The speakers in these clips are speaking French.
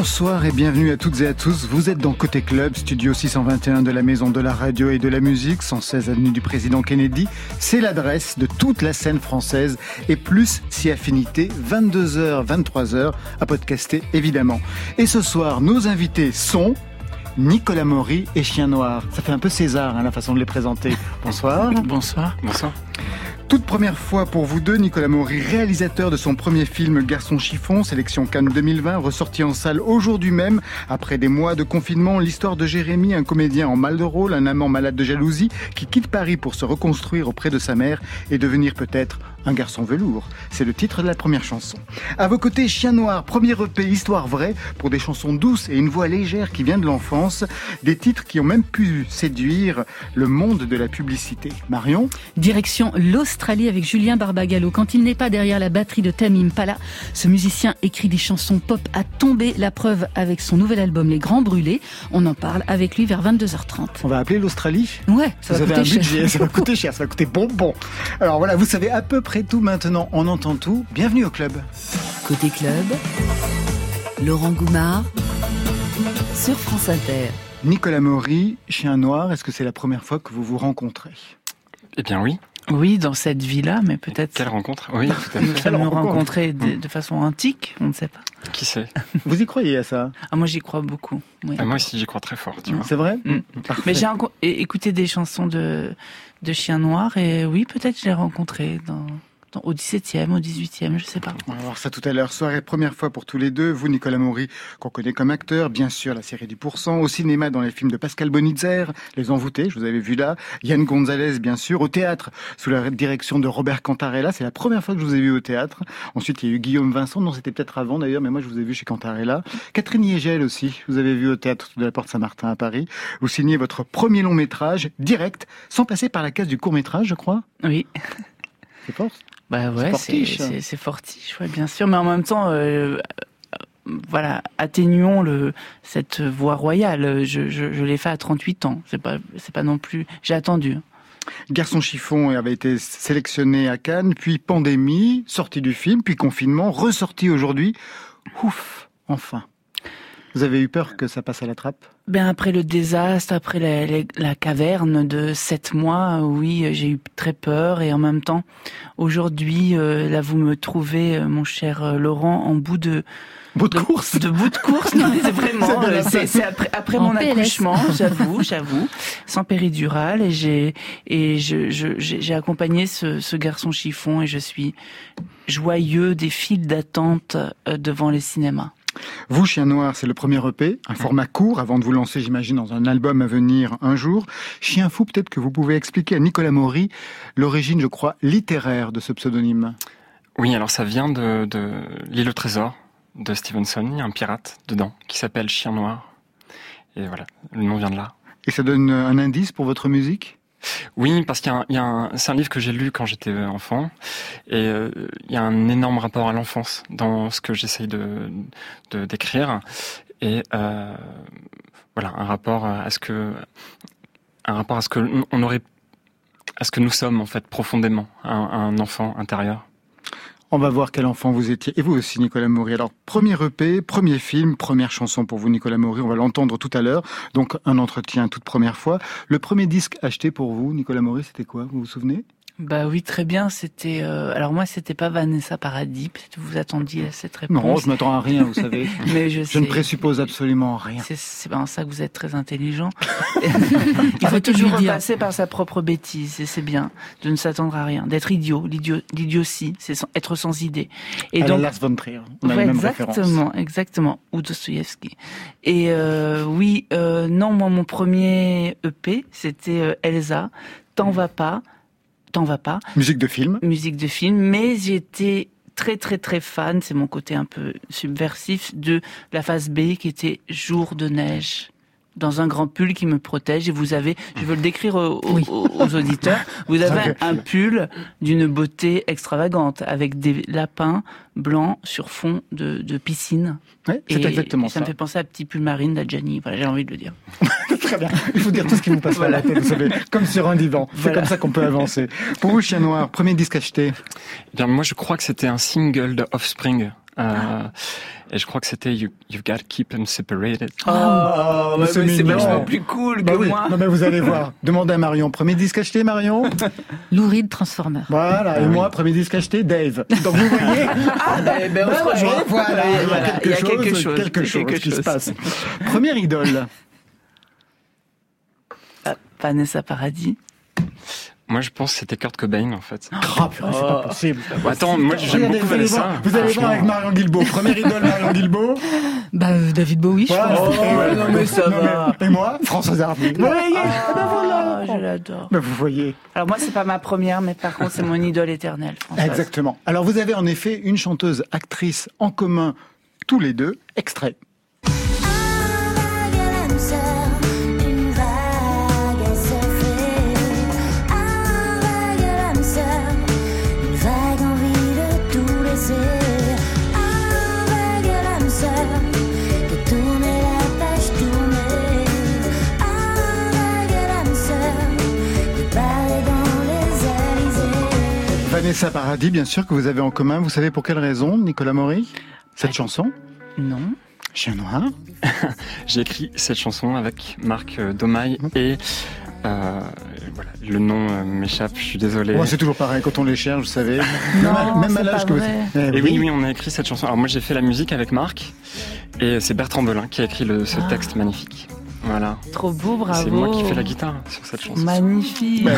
Bonsoir et bienvenue à toutes et à tous. Vous êtes dans Côté Club, studio 621 de la Maison de la Radio et de la Musique, 116 avenue du Président Kennedy. C'est l'adresse de toute la scène française et plus si affinité, 22h, 23h à podcaster évidemment. Et ce soir, nos invités sont Nicolas Maury et Chien Noir. Ça fait un peu César, hein, la façon de les présenter. Bonsoir. Bonsoir. Bonsoir. Toute première fois pour vous deux, Nicolas Maury, réalisateur de son premier film Garçon chiffon, sélection Cannes 2020, ressorti en salle aujourd'hui même, après des mois de confinement, l'histoire de Jérémy, un comédien en mal de rôle, un amant malade de jalousie, qui quitte Paris pour se reconstruire auprès de sa mère et devenir peut-être un garçon velours. C'est le titre de la première chanson. À vos côtés, Chien Noir, premier EP, histoire vraie, pour des chansons douces et une voix légère qui vient de l'enfance, des titres qui ont même pu séduire le monde de la publicité. Marion Direction l'Australie avec Julien Barbagallo. Quand il n'est pas derrière la batterie de Tamim Pala, ce musicien écrit des chansons pop à tomber. La preuve avec son nouvel album Les Grands Brûlés. On en parle avec lui vers 22h30. On va appeler l'Australie Ouais, ça va coûter budget, cher. ça va coûter cher, ça va coûter bonbon. Alors voilà, vous savez à peu près tout maintenant, on entend tout. Bienvenue au club. Côté club, Laurent Goumard sur France Inter. Nicolas Maury, Chien Noir, est-ce que c'est la première fois que vous vous rencontrez? Eh bien oui. Oui, dans cette vie-là, mais peut-être Quelle rencontre Oui, tout à nous fait. allons nous rencontre rencontrer de, de façon antique, on ne sait pas. Qui sait Vous y croyez à ça Ah, moi, j'y crois beaucoup. oui. Ah, Moi aussi, j'y crois très fort, tu vois. C'est vrai Mm. Parfait. Mais j'ai écouté des chansons de, de Chien Noir et oui, peut-être je l'ai rencontré dans- au 17e, au 18e, je sais pas. On va voir ça tout à l'heure. Soirée première fois pour tous les deux. Vous, Nicolas Maury, qu'on connaît comme acteur, bien sûr, la série du pourcent, au cinéma dans les films de Pascal Bonitzer, Les Envoûtés, je vous avais vu là, Yann Gonzalez, bien sûr, au théâtre, sous la direction de Robert Cantarella. C'est la première fois que je vous ai vu au théâtre. Ensuite, il y a eu Guillaume Vincent, non, c'était peut-être avant d'ailleurs, mais moi, je vous ai vu chez Cantarella. Catherine Yegel aussi, vous avez vu au théâtre de la Porte Saint-Martin à Paris. Vous signez votre premier long métrage, direct, sans passer par la case du court métrage, je crois. Oui, C'est fort. Bah ouais, c'est fortiche, ouais, bien sûr, mais en même temps, euh, voilà, atténuons le, cette voie royale. Je, je, je l'ai fait à 38 ans, c'est pas, c'est pas non plus. J'ai attendu. Garçon chiffon avait été sélectionné à Cannes, puis pandémie, sortie du film, puis confinement, ressorti aujourd'hui. Ouf, enfin. Vous avez eu peur que ça passe à la trappe? Ben après le désastre, après la, la- la caverne de sept mois, oui, j'ai eu très peur et en même temps, aujourd'hui, euh, là, vous me trouvez, euh, mon cher euh, Laurent, en bout de Bout de course de bout de course. Non, mais c'est vraiment, C'est euh, après, mon PLS. accouchement, j'avoue, j'avoue, sans péridurale et j'ai et je je- j'ai j'ai accompagné ce, ce garçon chiffon et je suis joyeux des files d'attente devant les cinémas. Vous, Chien Noir, c'est le premier EP, un format court avant de vous lancer, j'imagine, dans un album à venir un jour. Chien Fou, peut-être que vous pouvez expliquer à Nicolas Maury l'origine, je crois, littéraire de ce pseudonyme. Oui, alors ça vient de, de L'île au trésor de Stevenson. Il y a un pirate dedans qui s'appelle Chien Noir. Et voilà, le nom vient de là. Et ça donne un indice pour votre musique? Oui, parce qu'il y a un, c'est un livre que j'ai lu quand j'étais enfant, et euh, il y a un énorme rapport à l'enfance dans ce que j'essaye de d'écrire, et euh, voilà, un rapport à ce que un rapport à ce que on aurait à ce que nous sommes en fait profondément, un enfant intérieur. On va voir quel enfant vous étiez. Et vous aussi, Nicolas Maury. Alors, premier EP, premier film, première chanson pour vous, Nicolas Maury. On va l'entendre tout à l'heure. Donc, un entretien toute première fois. Le premier disque acheté pour vous, Nicolas Maury, c'était quoi? Vous vous souvenez? Bah oui, très bien. C'était euh, alors moi, c'était pas Vanessa Paradis. Peut-être que vous attendiez à cette réponse. Non, je m'attends à rien, vous savez. mais je, Je ne présuppose absolument rien. C'est c'est en ça que vous êtes très intelligent. Il faut toujours repasser par sa propre bêtise, et c'est bien de ne s'attendre à rien, d'être idiot. L'idio- L'idiotie, c'est être sans idée. Et à donc, la Lars von Trier. On a Ouais, les mêmes références. exactement, exactement. Ou Dostoïevski. Et euh, oui, euh, non, moi, mon premier EP, c'était euh, Elsa. T'en vas pas, t'en vas pas. Musique de film. musique de film, mais j'étais très très très fan, c'est mon côté un peu subversif, de la phase B qui était Jour de neige dans un grand pull qui me protège et vous avez, je veux le décrire aux, aux- Oui. aux auditeurs, vous avez un pull d'une beauté extravagante avec des lapins blancs sur fond de, de piscine. Ouais, c'est Et exactement ça. ça. me fait penser à Petit pull marine d'Adjani, voilà, j'ai envie de le dire. Très bien. Il faut dire tout ce qui vous passe par la tête, vous savez, comme sur un divan. C'est Voilà. comme ça qu'on peut avancer. Pour vous, Chien Noir, premier disque acheté. Eh bien, moi, je crois que c'était un single de Offspring et je crois que c'était you, you Gotta Keep Them Separated. Oh, oh c'est vachement plus cool bah que moi. Non, mais vous allez voir. Demandez à Marion. Premier disque acheté, Marion Louride Transformer. Voilà. Et ah moi, premier disque acheté, Dave. Donc vous voyez. ah, ben, ben on se rejoint. Voilà. Il y a quelque chose. Quelque chose, qui se passe. Première idole. Vanessa Paradis. Moi, je pense que c'était Kurt Cobain, en fait. Oh, c'est pas possible. Attends, moi, j'aime beaucoup Vanessa. Vous allez voir avec Marion Guilbault. Première idole, Marion Guilbault. Bah, euh, David Bowie, je pense. Oh, non, mais ça va. Et moi, Françoise Hardy. Vous voyez ah, ben voilà. Je l'adore. Ben vous voyez. Alors, moi, c'est pas ma première, mais par contre, c'est mon idole éternelle, Françoise. Exactement. Alors, vous avez en effet une chanteuse, actrice en commun, tous les deux. Extrait. Vanessa Paradis, bien sûr, que vous avez en commun. Vous savez pour quelle raison, Nicolas Maury Cette chanson? Non. Chien noir J'ai écrit cette chanson avec Marc euh, Domaille mmh. et euh, voilà, le nom euh, m'échappe, je suis désolé. c'est toujours pareil quand on les cherche, vous savez. même à l'âge que vous. Eh et oui. oui, on a écrit cette chanson. Alors moi, j'ai fait la musique avec Marc, et c'est Bertrand Belin qui a écrit le, ce ah. texte magnifique. Voilà. Trop beau, bravo. C'est moi qui fais la guitare sur cette chanson. Magnifique. Bah,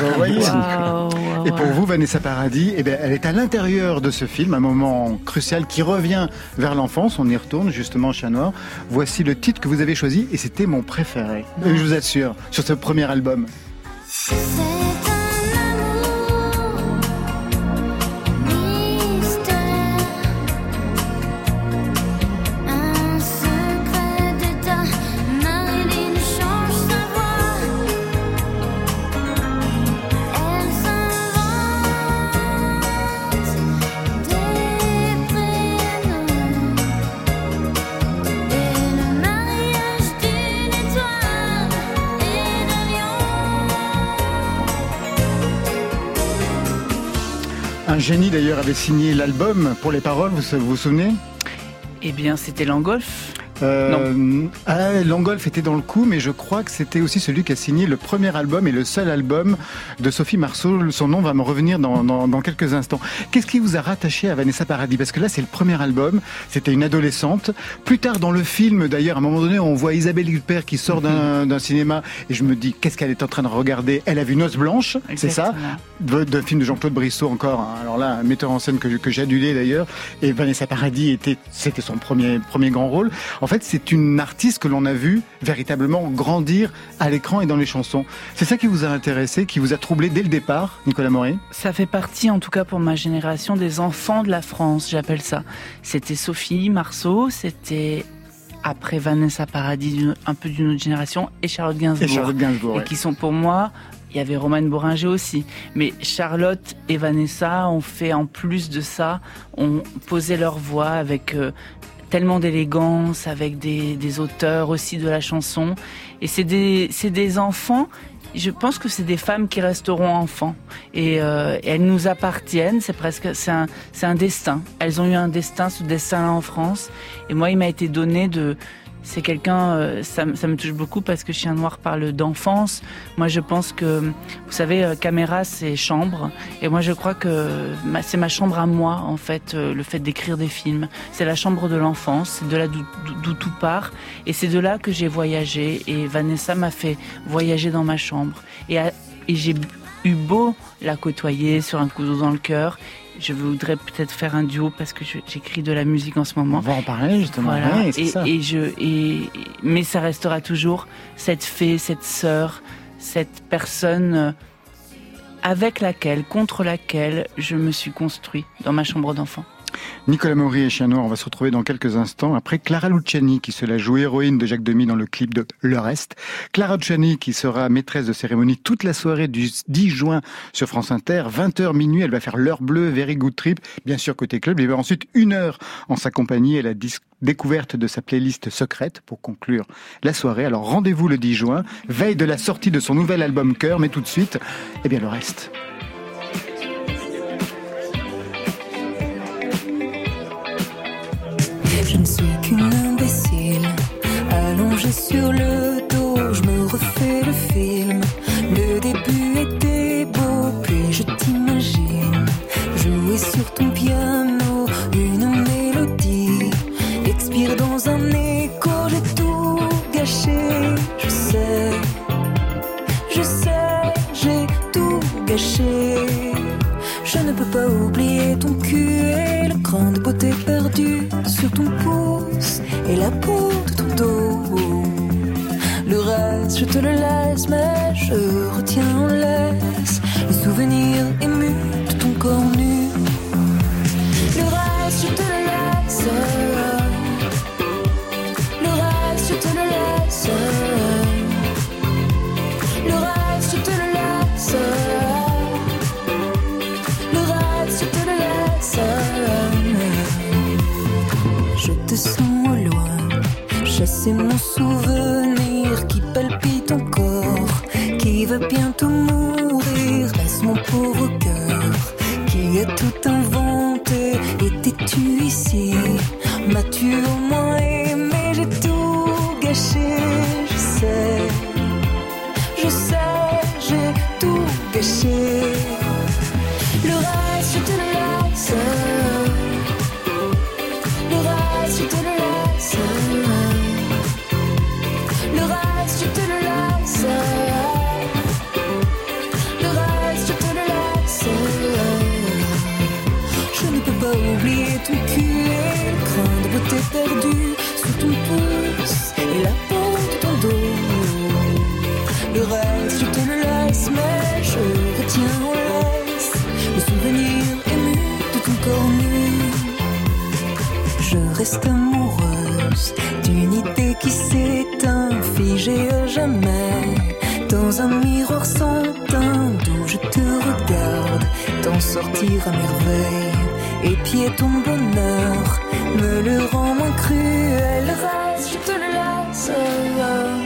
et pour vous, Vanessa Paradis, eh bien, elle est à l'intérieur de ce film, un moment crucial qui revient vers l'enfance. On y retourne justement, Chat Noir. Voici le titre que vous avez choisi et c'était mon préféré. Je vous assure, sur ce premier album. D'ailleurs avait signé l'album pour les paroles, vous vous, souvenez? Eh bien, c'était Langolf. Euh, ah, Langolf était dans le coup, mais je crois que c'était aussi celui qui a signé le premier album et le seul album de Sophie Marceau. Son nom va me revenir dans, dans, quelques instants. Qu'est-ce qui vous a rattaché à Vanessa Paradis? Parce que là, c'est le premier album. C'était une adolescente. Plus tard dans le film, d'ailleurs, à un moment donné, on voit Isabelle Huppert qui sort d'un mhm. cinéma et je me dis, qu'est-ce qu'elle est en train de regarder? Elle a vu Noce Blanche, c'est ça? De, film de Jean-Claude Brissot encore. Hein. Alors là, un metteur en scène que, que adulé d'ailleurs. Et Vanessa Paradis était, c'était son premier, premier grand rôle. Fait, c'est une artiste que l'on a vue véritablement grandir à l'écran et dans les chansons. C'est ça qui vous a intéressé, qui vous a troublé dès le départ, Nicolas Morin? Ça fait partie, en tout cas pour ma génération, des enfants de la France, j'appelle ça. C'était Sophie Marceau, c'était après Vanessa Paradis, un peu d'une autre génération, et Charlotte Gainsbourg. Et Charlotte Gainsbourg. Et qui sont pour moi, il y avait Romane Boringer aussi. Mais Charlotte et Vanessa ont fait en plus de ça, ont posé leur voix avec euh, tellement d'élégance, avec des, des, auteurs aussi de la chanson. Et c'est des, c'est des enfants. Je pense que c'est des femmes qui resteront enfants et, euh, et elles nous appartiennent. C'est presque, c'est un, c'est un destin. Elles ont eu un destin, ce destin-là en France. Et moi, il m'a été donné de c'est quelqu'un, euh, ça, me touche beaucoup parce que Chien Noir parle d'enfance. Moi, je pense que, vous savez, euh, caméra, c'est chambre. Et moi, je crois que c'est ma chambre à moi, en fait, euh, le fait d'écrire des films. C'est la chambre de l'enfance, c'est de là d'où tout part. Et c'est de là que j'ai voyagé. Et Vanessa m'a fait voyager dans ma chambre. Et, et j'ai eu beau la côtoyer sur un couteau dans le cœur je voudrais peut-être faire un duo parce que j'écris de la musique en ce moment. On va en parler justement. et, je, et, mais ça restera toujours cette fée, cette sœur, cette personne euh, avec laquelle, contre laquelle je me suis construit dans ma chambre d'enfant. Nicolas Maury et Chien Noir, on va se retrouver dans quelques instants. Après Clara Luciani, qui se la joue héroïne de Jacques Demy dans le clip de Le Reste. Clara Luciani, qui sera maîtresse de cérémonie toute la soirée du 10 juin sur France Inter. 20h minuit, elle va faire l'heure bleue, Very Good Trip, bien sûr côté club. Y va ensuite une heure en sa compagnie et la découverte de sa playlist secrète pour conclure la soirée. Alors rendez-vous le 10 juin, veille de la sortie de son nouvel album Cœur, mais tout de suite, eh bien le reste. Je ne suis qu'une imbécile, allongée sur le dos, je me refais le film. Le début était beau, puis je t'imagine jouer sur ton piano une mélodie, expire dans un écho, j'ai tout gâché. Je sais, je sais, j'ai tout gâché. Je ne peux pas oublier ton cul et le cran de beauté perdu et la peau de ton dos. Le reste, je te le laisse, mais je retiens en laisse le souvenir ému de ton corps nu. Bientôt mourir. Laisse mon pauvre cœur qui a tout inventé. Jamais. Dans un miroir sans teint d'où je te regarde, t'en sortir à merveille. Et pied ton bonheur me le rend moins cruel. Reste, je te laisse.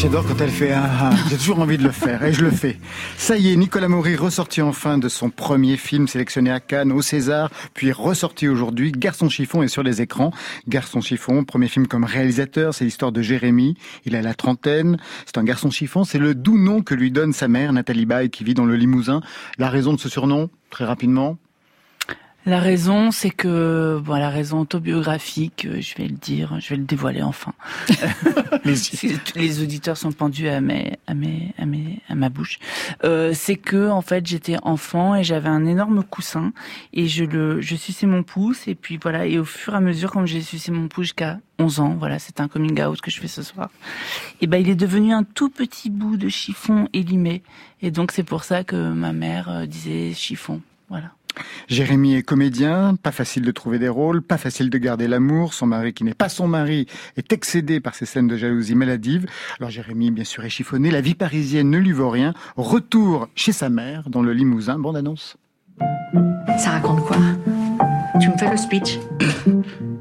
J'adore quand elle fait un, un. J'ai toujours envie de le faire et je le fais. Ça y est, Nicolas Maury ressorti enfin de son premier film sélectionné à Cannes, au César, puis ressorti aujourd'hui. Garçon chiffon est sur les écrans. Garçon chiffon, premier film comme réalisateur, c'est l'histoire de Jérémy. Il a la trentaine. C'est un garçon chiffon. C'est le doux nom que lui donne sa mère, Nathalie Baye, qui vit dans le Limousin. La raison de ce surnom, très rapidement. La raison, c'est que, bon, la raison autobiographique, euh, je vais le dire, je vais le dévoiler enfin. les auditeurs sont pendus à mes, à mes, à mes, à ma bouche. Euh, c'est que, en fait, j'étais enfant et j'avais un énorme coussin et je le, je suçais mon pouce et puis voilà. Et au fur et à mesure, comme j'ai sucé mon pouce jusqu'à 11 ans, voilà, c'est un coming out que je fais ce soir. Et ben, il est devenu un tout petit bout de chiffon élimé. Et donc, c'est pour ça que ma mère euh, disait chiffon. Voilà. Jérémy est comédien, pas facile de trouver des rôles, pas facile de garder l'amour. Son mari, qui n'est pas son mari, est excédé par ces scènes de jalousie maladive. Alors Jérémy, bien sûr, est chiffonné. La vie parisienne ne lui vaut rien. Retour chez sa mère, dans le Limousin. Bande annonce. Ça raconte quoi? Tu me fais le speech?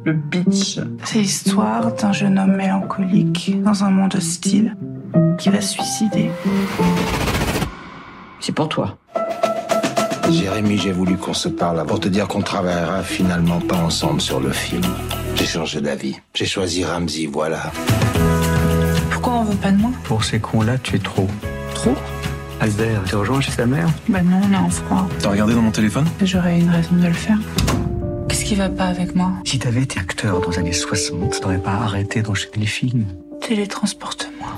Le pitch, c'est l'histoire d'un jeune homme mélancolique dans un monde hostile qui va se suicider. C'est pour toi. Jérémy, j'ai voulu qu'on se parle pour te dire qu'on travaillera finalement pas ensemble sur le film. J'ai changé d'avis. J'ai choisi Ramsey, voilà. Pourquoi on veut pas de moi? Pour ces cons-là, tu es trop. Trop? Albert, tu rejoins chez sa mère? Bah non, on est en froid. T'as regardé dans mon téléphone? J'aurais une raison de le faire. Qu'est-ce qui va pas avec moi? Si t'avais été acteur dans les années 60, t'aurais pas arrêté d'enchaîner les films. Télétransporte-moi.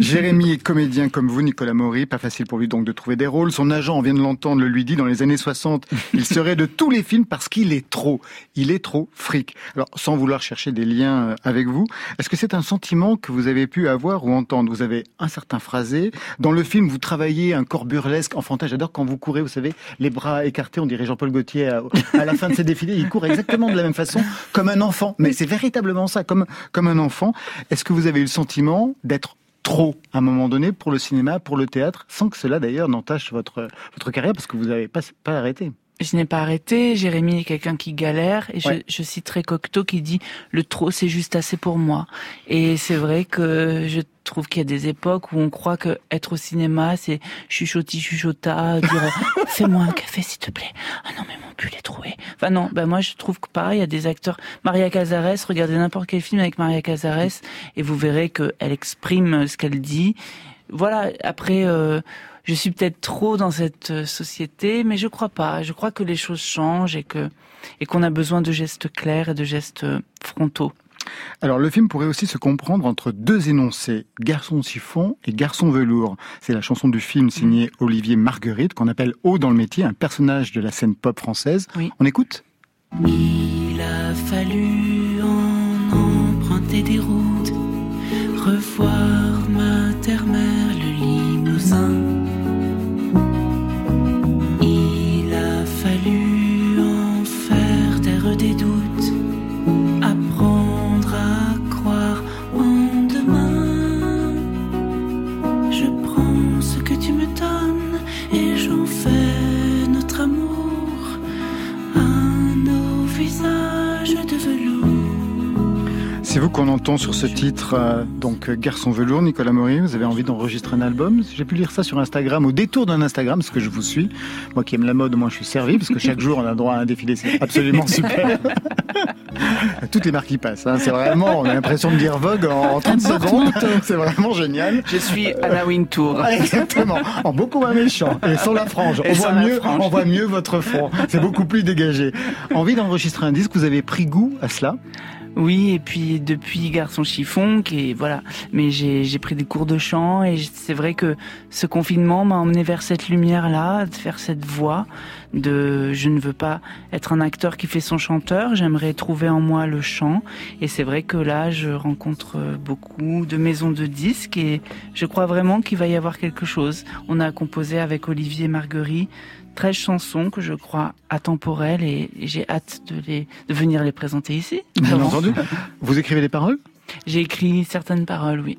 Jérémy est comédien comme vous, Nicolas Maury. Pas facile pour lui donc de trouver des rôles. Son agent, on vient de l'entendre, le lui dit dans les années 60, il serait de tous les films parce qu'il est trop. Il est trop fric. Alors, sans vouloir chercher des liens euh, avec vous, est-ce que c'est un sentiment que vous avez pu avoir ou entendre? Vous avez un certain phrasé. Dans le film, vous travaillez un corps burlesque, enfantin. J'adore quand vous courez, vous savez, les bras écartés, on dirait Jean-Paul Gaultier à, à la fin de ses défilés. Il court exactement de la même façon, comme un enfant. Mais c'est véritablement ça, comme, comme un enfant. Est-ce que vous avez eu le sentiment d'être trop à un moment donné pour le cinéma, pour le théâtre, sans que cela d'ailleurs n'entache votre, votre carrière parce que vous n'avez pas, pas arrêté. Je n'ai pas arrêté. Jérémy est quelqu'un qui galère et je, je citerai Cocteau qui dit le trop c'est juste assez pour moi. Et c'est vrai que je trouve qu'il y a des époques où on croit que être au cinéma c'est chuchoti chuchota, dire fais-moi un café s'il te plaît. Ah non mais mon pull est troué. Enfin non, ben moi je trouve que pareil, il y a des acteurs. Maria Cazares, regardez n'importe quel film avec Maria Cazares et vous verrez qu'elle exprime ce qu'elle dit. Voilà. Après. Euh, je suis peut-être trop dans cette euh, société, mais je crois pas. Je crois que les choses changent et que et qu'on a besoin de gestes clairs et de gestes euh, frontaux. Alors le film pourrait aussi se comprendre entre deux énoncés, Garçon chiffon et Garçon velours. C'est la chanson du film signée Olivier Marguerite qu'on appelle Haut dans le métier, un personnage de la scène pop française. Oui. On écoute Il a fallu en emprunter des routes, revoir ma terre-mère, le limousin. Sur ce titre, euh, donc euh, Garçon velours, Nicolas Maury. Vous avez envie d'enregistrer un album? J'ai pu lire ça sur Instagram, au détour d'un Instagram, parce que je vous suis. Moi qui aime la mode, moi je suis servi, parce que chaque jour on a droit à un défilé, c'est absolument super. Toutes les marques qui passent, hein. c'est vraiment, on a l'impression de dire Vogue en, en 30 secondes. C'est vraiment génial. Je suis Anna Wintour. Ah, Exactement, en beaucoup moins méchant et sans la frange. On voit la mieux, frange. on voit mieux votre front. C'est beaucoup plus dégagé. Envie d'enregistrer un disque, vous avez pris goût à cela? Oui, et puis depuis Garçon chiffon, qui voilà. Mais j'ai pris des cours de chant et c'est vrai que ce confinement m'a emmené vers cette lumière-là, de faire cette voix. De, je ne veux pas être un acteur qui fait son chanteur. J'aimerais trouver en moi le chant. Et c'est vrai que là, je rencontre beaucoup de maisons de disques et je crois vraiment qu'il va y avoir quelque chose. On a composé avec Olivier Marguerite 13 chansons que je crois atemporelles et et j'ai hâte de les de venir les présenter ici. Bien entendu. Vous écrivez les paroles? J'ai écrit certaines paroles, oui.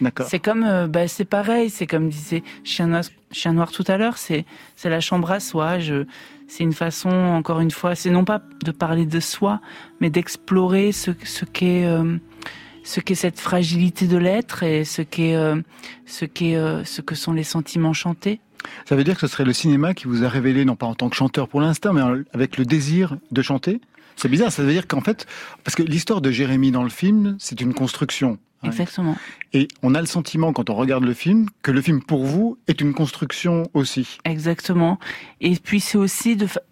D'accord. C'est comme, euh, bah, c'est pareil, c'est comme disait Chien Noir, Chien Noir tout à l'heure, c'est, c'est la chambre à soi. Je, c'est une façon, encore une fois, c'est non pas de parler de soi, mais d'explorer ce, ce qu'est, euh, ce qu'est cette fragilité de l'être et ce qu'est, euh, ce qu'est, euh, ce que sont les sentiments chantés. Ça veut dire que ce serait le cinéma qui vous a révélé, non pas en tant que chanteur pour l'instant, mais avec le désir de chanter? C'est bizarre, ça veut dire qu'en fait, parce que l'histoire de Jérémy dans le film, c'est une construction. hein. Exactement. Et on a le sentiment, quand on regarde le film, que le film pour vous est une construction aussi. Exactement. Et puis c'est aussi de, fa-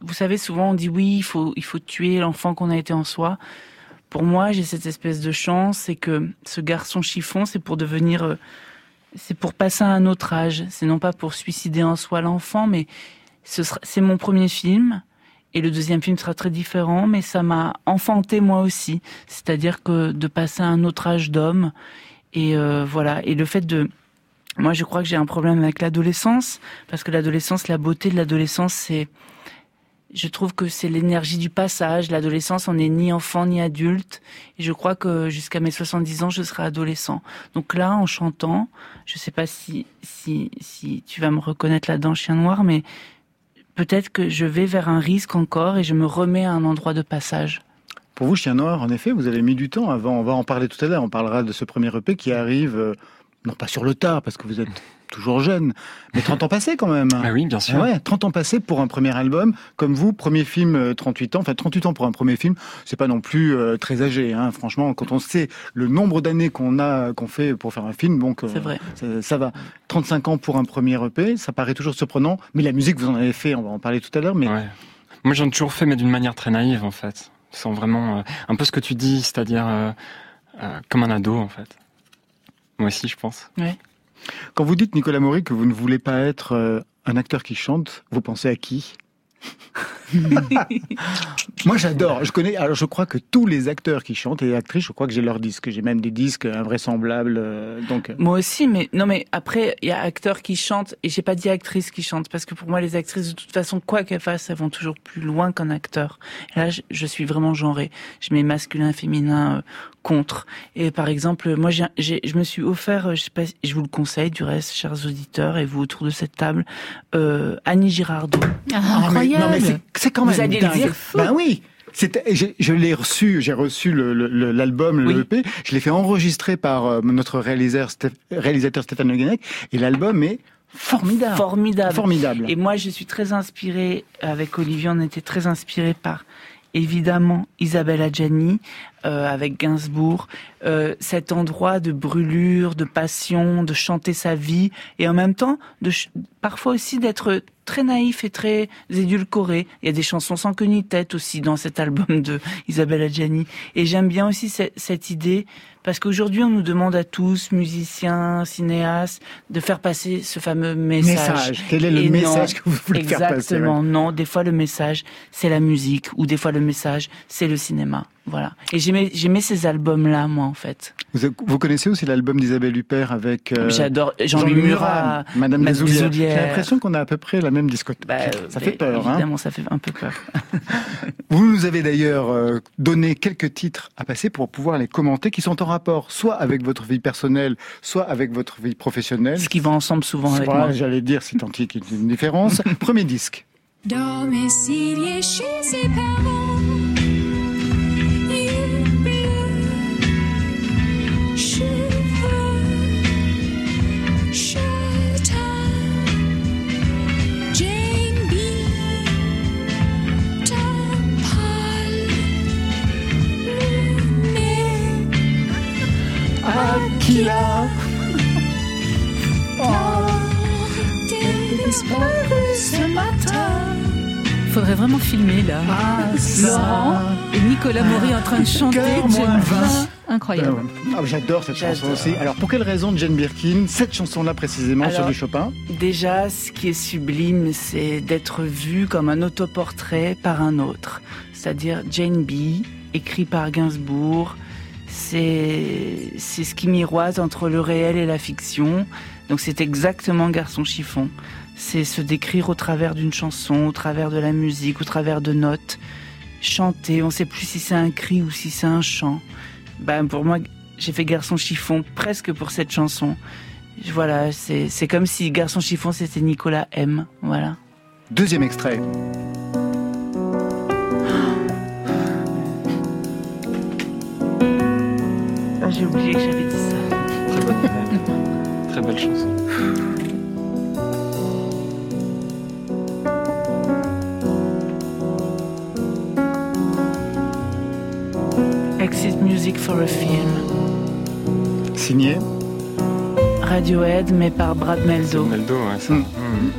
vous savez, souvent on dit oui, il faut, il faut tuer l'enfant qu'on a été en soi. Pour moi, j'ai cette espèce de chance, c'est que ce garçon chiffon, c'est pour devenir, euh, c'est pour passer à un autre âge. C'est non pas pour suicider en soi l'enfant, mais c'est mon premier film. Et le deuxième film sera très différent, mais ça m'a enfanté moi aussi. C'est-à-dire que de passer à un autre âge d'homme. Et euh, voilà. Et le fait de, moi, je crois que j'ai un problème avec l'adolescence, parce que l'adolescence, la beauté de l'adolescence, c'est, je trouve que c'est l'énergie du passage. L'adolescence, on n'est ni enfant ni adulte. Et je crois que jusqu'à mes 70 ans, je serai adolescent. Donc là, en chantant, je sais pas si, si, si tu vas me reconnaître là-dedans, chien noir, mais peut-être que je vais vers un risque encore et je me remets à un endroit de passage. Pour vous, Chien Noir, en effet, vous avez mis du temps avant. On va en parler tout à l'heure. On parlera de ce premier EP qui arrive, euh, non pas sur le tard, parce que vous êtes toujours jeune, mais 30 ans passés quand même. Ah oui, bien sûr. Ah ouais, 30 ans passés pour un premier album. Comme vous, premier film, euh, 38 ans. Enfin, 38 ans pour un premier film, c'est pas non plus euh, très âgé. Hein. Franchement, quand on sait le nombre d'années qu'on a, qu'on fait pour faire un film, donc euh, C'est vrai. ça, ça va. 35 ans pour un premier EP, ça paraît toujours surprenant. Mais la musique, vous en avez fait, on va en parler tout à l'heure. Mais Ouais. Moi, j'en ai toujours fait, mais d'une manière très naïve, en fait. Sans vraiment. euh, un peu ce que tu dis, c'est-à-dire euh, euh, comme un ado, en fait. Moi aussi, je pense. Quand vous dites, Nicolas Maury, que vous ne voulez pas être euh, un acteur qui chante, vous pensez à qui? Moi, j'adore. Je connais. Alors, je crois que tous les acteurs qui chantent et actrices, je crois que j'ai leurs disques. J'ai même des disques invraisemblables. euh, donc, euh, Moi aussi, mais non, mais après, il y a acteurs qui chantent et j'ai pas dit actrices qui chantent parce que pour moi, les actrices, de toute façon, quoi qu'elles fassent, elles vont toujours plus loin qu'un acteur. Et là, je, je suis vraiment genrée. Je mets masculin, féminin contre. Et par exemple, moi, je me suis offert, euh, je sais pas, je vous le conseille, du reste, chers auditeurs et vous autour de cette table, euh, Annie Girardot. Ah, mais- non, mais c'est- c'est quand même Vous alliez le dire. Ben oui. Je l'ai reçu, j'ai reçu le- le- le- l'album, le, Oui. EP, je l'ai fait enregistrer par euh, notre réalisateur, réalisateur Stéphane Le Guenec, et l'album est formidable. Formidable. Formidable. Et moi, je suis très inspirée, avec Olivier, on était très inspirés par, évidemment, Isabelle Adjani, euh, avec Gainsbourg, euh, cet endroit de brûlure, de passion, de chanter sa vie, et en même temps, de parfois aussi d'être très naïf et très édulcoré. Il y a des chansons sans queue ni tête aussi dans cet album de Isabelle Adjani. Et j'aime bien aussi ce- cette idée, parce qu'aujourd'hui, on nous demande à tous, musiciens, cinéastes, de faire passer ce fameux message. Message. Quel est le Et message non, que vous voulez faire passer, Exactement. Non, des fois le message, c'est la musique, ou des fois le message, c'est le cinéma. Voilà. Et j'aimais, ces albums-là, moi, en fait. Vous, vous connaissez aussi l'album d'Isabelle Huppert avec euh, J'adore Jean-Louis Murat, Madame Desoulières. J'ai l'impression qu'on a à peu près la même discothèque. Bah, ça fait peur. Hein Évidemment, ça fait un peu peur. Vous nous avez d'ailleurs euh, donné quelques titres à passer pour pouvoir les commenter, qui sont en rapport soit avec votre vie personnelle, soit avec votre vie professionnelle. Ce qui va ensemble souvent avec Voilà, moi. J'allais dire, si tant est qu'il y ait une différence. Premier disque. Aquila. ce matin. Faudrait vraiment filmer là. Laurent et Nicolas Maury en train de chanter. Jane. Birkin. Incroyable. Ah, J'adore cette chanson aussi. Alors, pour quelle raison Jane Birkin, cette chanson-là précisément sur du Chopin Déjà, ce qui est sublime, c'est d'être vu comme un autoportrait par un autre. C'est-à-dire Jane B, écrit par Gainsbourg. C'est, ce qui miroite entre le réel et la fiction. Donc c'est exactement Garçon chiffon. C'est se décrire au travers d'une chanson, au travers de la musique, au travers de notes. Chanter, on ne sait plus si c'est un cri ou si c'est un chant. Ben, pour moi, j'ai fait Garçon chiffon presque pour cette chanson. Voilà, c'est c'est comme si Garçon chiffon c'était Nicolas M. Voilà. Deuxième extrait. Ah, J'ai oublié que j'avais dit ça. Très bonne, très belle chanson. Exit Music for a Film. Signé Radiohead, mais par Brad Meldo. Meldo, ouais, ça. Mm. Mm.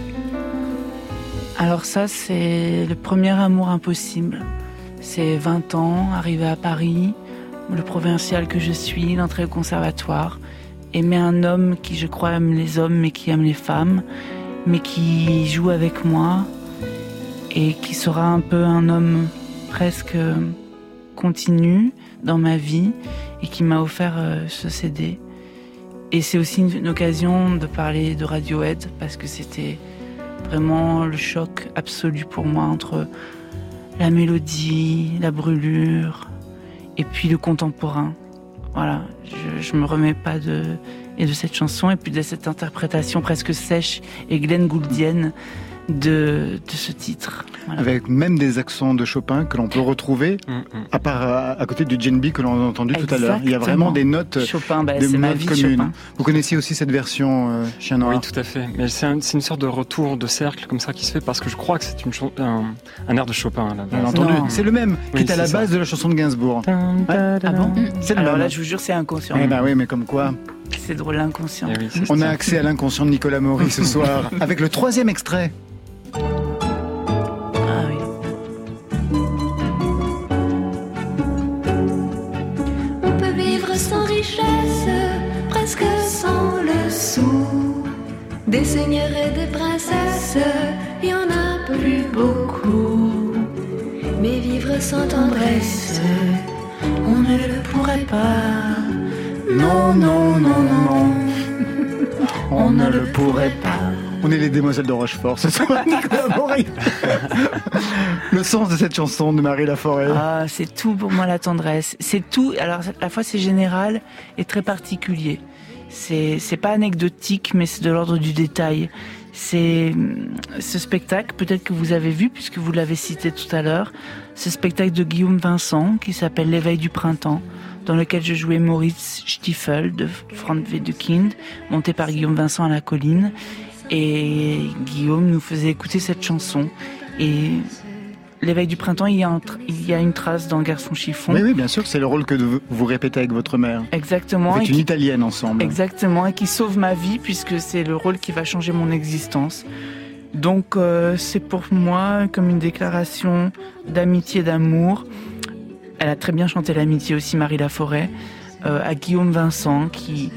Alors ça, c'est le premier amour impossible. C'est 20 ans, arrivé à Paris, le provincial que je suis, l'entrée au conservatoire, aimer un homme qui, je crois, aime les hommes, mais qui aime les femmes, mais qui joue avec moi, et qui sera un peu un homme presque continu dans ma vie, et qui m'a offert euh, ce CD. Et c'est aussi une, une occasion de parler de Radiohead, parce que c'était vraiment le choc absolu pour moi entre la mélodie, la brûlure et puis le contemporain. Voilà, je, je me remets pas de et de cette chanson et puis de cette interprétation presque sèche et Glenn Gouldienne de, de ce titre. Voilà. avec même des accents de Chopin que l'on peut retrouver Mm, mm. à part à, à côté du djembe que l'on a entendu tout à l'heure. Il y a vraiment des notes, Chopin, bah, des notes vie communes. Chopin. Vous connaissiez aussi cette version euh, Chien Noir Oui, tout à fait. Mais c'est un- c'est une sorte de retour de cercle comme ça qui se fait parce que je crois que c'est une un, un air de Chopin à la On l'a base. entendu. Non. C'est le même Oui, qui est à la ça. base de la chanson de Gainsbourg. Ah bon C'est le Alors même. là, je vous jure, c'est inconscient. Eh ben oui, mais comme quoi, C'est drôle, l'inconscient. Eh oui, c'est on a accès à l'inconscient de Nicolas Maury ce soir avec le troisième extrait. On peut vivre sans richesse, presque Des seigneurs et des princesses, il y en a plus beaucoup. Mais vivre sans tendresse, on ne le pourrait pas. Non, non, non, non. On ne le pourrait pas. On est les demoiselles de Rochefort ce soir, Nicolas. Le sens de cette chanson de Marie Laforêt. Ah, c'est tout pour moi la tendresse. C'est tout. Alors à la fois c'est général et très particulier. C'est c'est pas anecdotique, mais c'est de l'ordre du détail. C'est ce spectacle, peut-être que vous avez vu puisque vous l'avez cité tout à l'heure, ce spectacle de Guillaume Vincent qui s'appelle L'éveil du printemps, dans lequel je jouais Maurice Stiefel de Frank Wedekind, monté par Guillaume Vincent à la colline. Et Guillaume nous faisait écouter cette chanson. Et l'éveil du printemps, il y a, un il y a une trace dans Garçon chiffon. Oui, oui, bien sûr, c'est le rôle que vous répétez avec votre mère. Exactement. Vous êtes une qui- italienne ensemble. Exactement, et qui sauve ma vie puisque c'est le rôle qui va changer mon existence. Donc euh, c'est pour moi comme une déclaration d'amitié, d'amour. Elle a très bien chanté l'amitié aussi, Marie Laforêt, euh, à Guillaume Vincent qui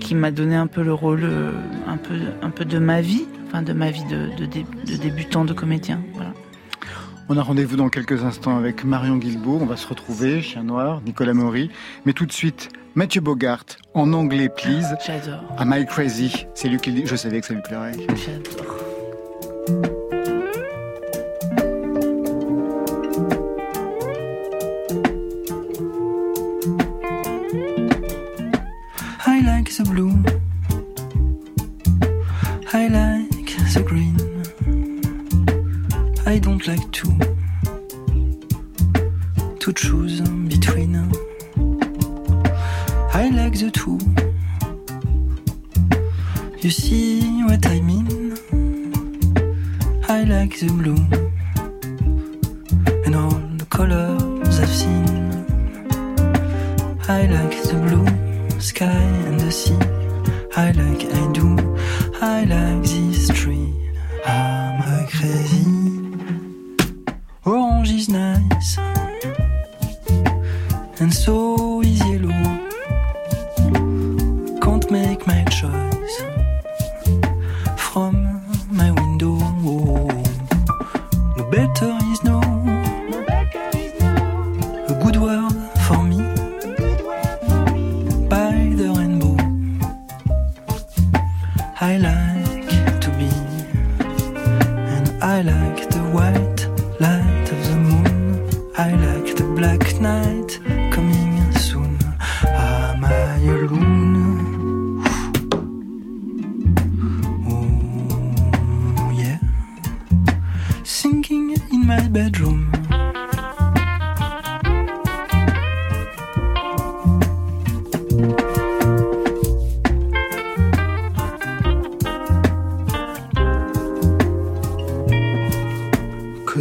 qui m'a donné un peu le rôle, euh, un peu un peu de ma vie, enfin de ma vie de, de, dé- de débutant, de comédien. Voilà. On a rendez-vous dans quelques instants avec Marion Guilbault. On va se retrouver, Chien Noir, Nicolas Maury. Mais tout de suite, Mathieu Bogart, en anglais, please. J'adore. Am I crazy? C'est lui qui dit. Je savais que ça lui plairait. J'adore.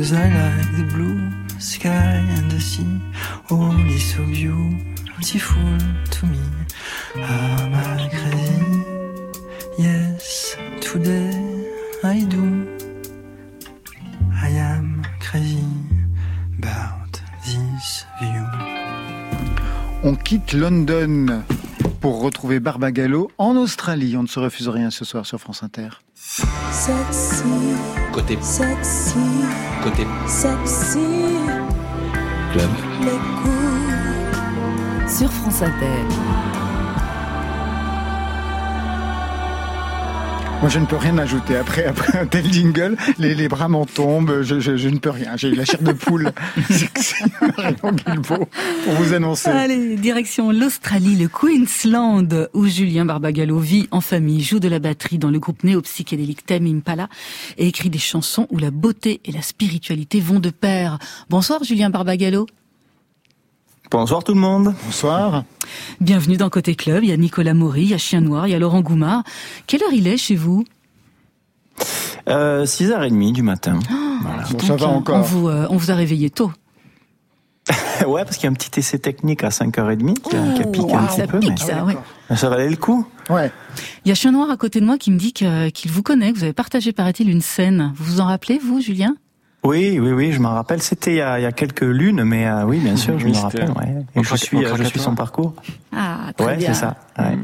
Cause I like the blue sky and the sea. All is so beautiful to me. Am I crazy? Yes, today I do. I am crazy about this view. On quitte London pour retrouver Barbagallo en Australie. On ne se refuse rien ce soir sur France Inter. Sexy, Côté, sexy, côté sexy, club. les coups. Sur France Inter. Moi, je ne peux rien ajouter. Après, après un tel jingle, les, les bras m'en tombent. Je, je- je ne peux rien. J'ai eu la chair de poule. Sexy pour vous annoncer. Allez, direction l'Australie, le Queensland, où Julien Barbagallo vit en famille, joue de la batterie dans le groupe néo-psychédélique Tame Impala et écrit des chansons où la beauté et la spiritualité vont de pair. Bonsoir Julien Barbagallo. Bonsoir tout le monde. Bonsoir. Bienvenue dans Côté Club. Il y a Nicolas Maury, il y a Chien Noir, il y a Laurent Goumard. Quelle heure il est chez vous? Euh, 6h30 du matin. Voilà. Bon, ça Donc, va euh, encore. On vous, euh, on vous a réveillé tôt. ouais, parce qu'il y a un petit essai technique à 5h30 qui, a- qui a piqué un wow, petit ça peu, pique, mais ça, ouais. ça valait le coup. Ouais. Il y a Chien Noir à côté de moi qui me dit qu'il vous connaît, que vous avez partagé, paraît-il, une scène. Vous vous en rappelez, vous, Julien? Oui, oui, oui, je m'en rappelle. C'était il, y a quelques lunes, mais euh, oui, bien sûr, je me rappelle. Ouais. Et je suis, je suis son parcours. Ah, très ouais, bien. c'est ça. Ouais.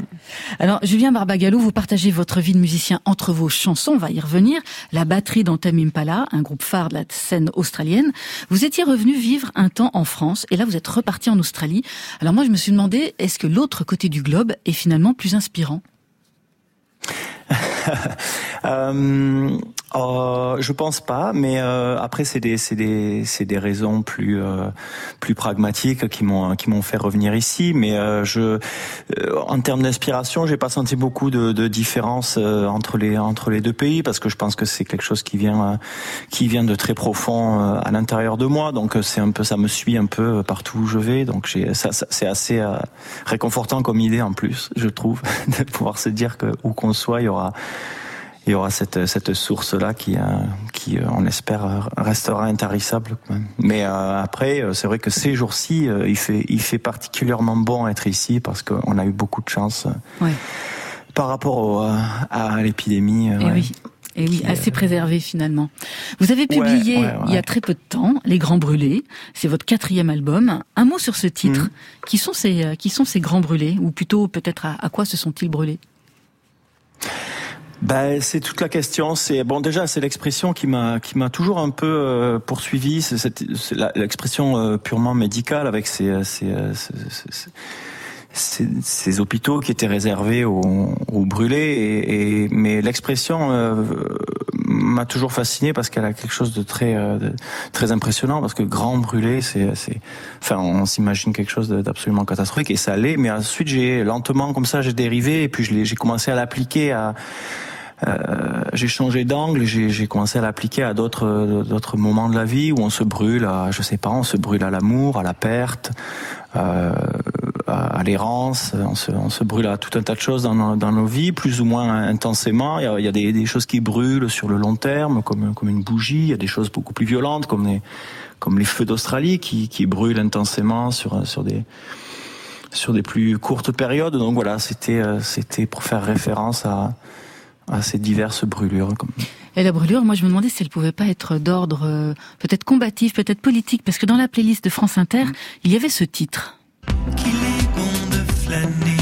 Alors, Julien Barbagallo, vous partagez votre vie de musicien entre vos chansons. On va y revenir. La batterie dans Tamim Impala, un groupe phare de la scène australienne. Vous étiez revenu vivre un temps en France, et là, vous êtes reparti en Australie. Alors moi, je me suis demandé, est-ce que l'autre côté du globe est finalement plus inspirant? Euh, euh, je pense pas, mais euh, après c'est des c'est des c'est des raisons plus euh, plus pragmatiques qui m'ont qui m'ont fait revenir ici. Mais euh, je euh, en termes d'inspiration, j'ai pas senti beaucoup de, de différence entre les entre les deux pays parce que je pense que c'est quelque chose qui vient qui vient de très profond à l'intérieur de moi. Donc c'est un peu ça me suit un peu partout où je vais. Donc j'ai ça, ça c'est assez réconfortant comme idée en plus, je trouve, de pouvoir se dire que où qu'on soit, il y aura il y aura cette, cette source-là qui, euh, qui, euh, on espère, restera intarissable. Mais euh, après, c'est vrai que ces jours-ci, il, fait, il fait particulièrement bon être ici parce qu'on a eu beaucoup de chance ouais. par rapport au, à l'épidémie. Et oui. Et oui, assez préservé finalement. Vous avez publié ouais, ouais, ouais. il y a très peu de temps Les Grands Brûlés. C'est votre quatrième album. Un mot sur ce titre. Mhm. Qui sont ces qui sont ces grands brûlés? Ou plutôt peut-être à, à quoi se sont-ils brûlés? Ben, c'est toute la question. C'est bon déjà, c'est l'expression qui m'a qui m'a toujours un peu euh, poursuivi. C'est, l'expression euh, purement médicale avec ces ces, ces, ces, ces, hôpitaux qui étaient réservés aux, aux brûlés. Et, et mais l'expression euh, m'a toujours fasciné parce qu'elle a quelque chose de très de, très impressionnant. Parce que grand brûlé, c'est enfin on s'imagine quelque chose d'absolument catastrophique et ça l'est. Mais ensuite j'ai lentement comme ça j'ai dérivé et puis j'ai commencé à l'appliquer à euh, j'ai changé d'angle, j'ai, commencé à l'appliquer à d'autres moments de la vie où on se brûle, à, je sais pas, on se brûle à l'amour, à la perte, euh, à, l'errance, on se, on se brûle à tout un tas de choses dans nos, dans nos vies, plus ou moins intensément. Il y a, il y a des, des, choses qui brûlent sur le long terme, comme comme une bougie. Il y a des choses beaucoup plus violentes, comme les comme les feux d'Australie qui, qui brûlent intensément sur sur des sur des plus courtes périodes. Donc voilà, c'était c'était pour faire référence à à ces diverses brûlures. Et la brûlure, moi je me demandais si elle pouvait pas être d'ordre euh, peut-être combatif, peut-être politique, parce que dans la playlist de France Inter, mmh. il y avait ce titre. Qu'il est bon de flâner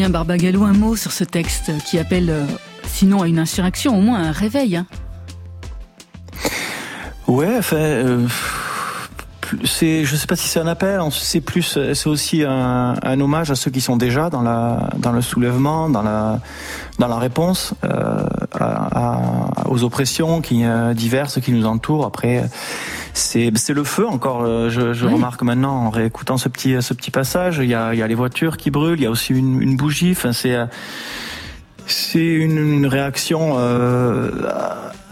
Julien Barbagallo, un mot sur ce texte qui appelle, euh, sinon à une insurrection, au moins à un réveil. Hein. Ouais, enfin. Euh c'est, je sais pas si c'est un appel, c'est plus, c'est aussi un, hommage à ceux qui sont déjà dans le soulèvement, dans la, réponse euh, aux oppressions qui diverses qui nous entourent. Après, c'est, c'est le feu encore. euh, Je, je Oui. remarque maintenant en réécoutant ce petit, ce petit passage, il y a, il y a les voitures qui brûlent, il y a aussi une, une bougie. Enfin, c'est, euh, c'est une, une réaction. Euh,